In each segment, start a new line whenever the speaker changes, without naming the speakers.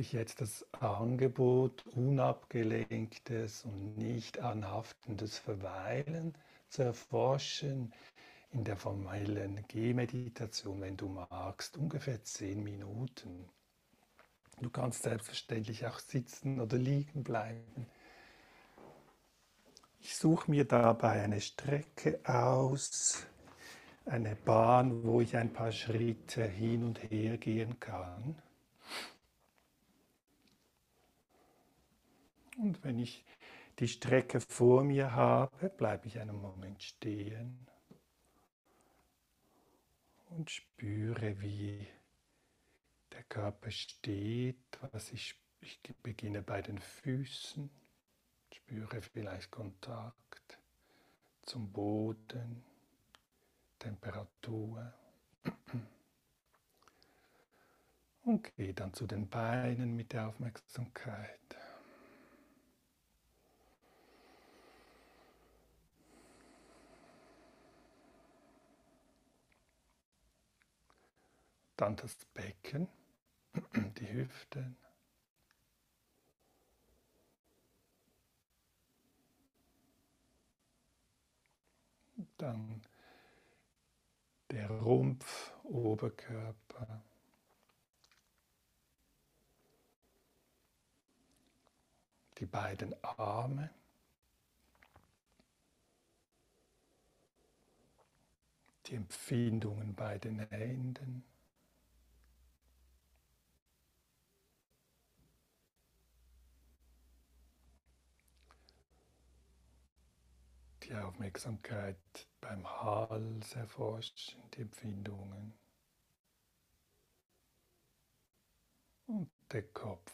ich jetzt das Angebot unabgelenktes und nicht anhaftendes Verweilen zu erforschen in der formellen Gehmeditation, wenn du magst, ungefähr zehn Minuten. Du kannst selbstverständlich auch sitzen oder liegen bleiben. Ich suche mir dabei eine Strecke aus, eine Bahn, wo ich ein paar Schritte hin und her gehen kann. Und wenn ich die Strecke vor mir habe, bleibe ich einen Moment stehen und spüre, wie der Körper steht. Was ich, ich beginne bei den Füßen, spüre vielleicht Kontakt zum Boden, Temperatur. Und gehe dann zu den Beinen mit der Aufmerksamkeit. Dann das Becken, die Hüften. Dann der Rumpf, Oberkörper. Die beiden Arme. Die Empfindungen bei den Händen. Die Aufmerksamkeit beim Hals erforschen, die Empfindungen und der Kopf.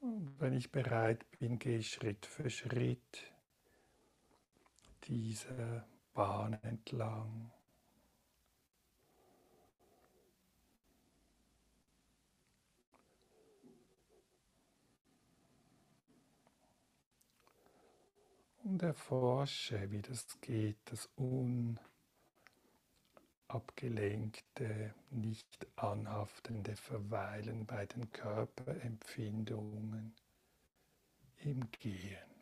Und wenn ich bereit bin, gehe ich Schritt für Schritt diese Bahn entlang. Und erforsche, wie das geht, das unabgelenkte, nicht anhaftende Verweilen bei den Körperempfindungen im Gehen.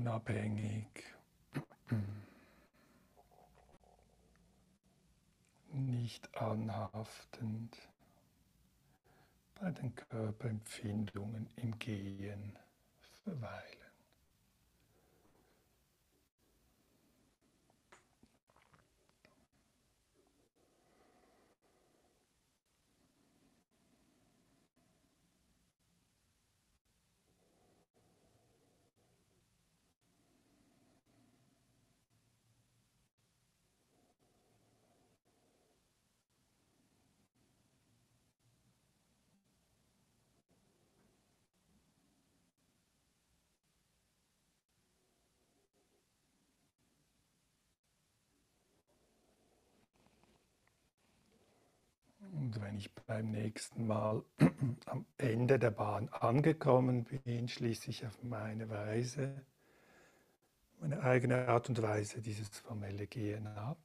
Unabhängig, nicht anhaftend bei den Körperempfindungen im Gehen verweilen. Und wenn ich beim nächsten Mal am Ende der Bahn angekommen bin, schließe ich auf meine Weise, meine eigene Art und Weise dieses formelle Gehen ab.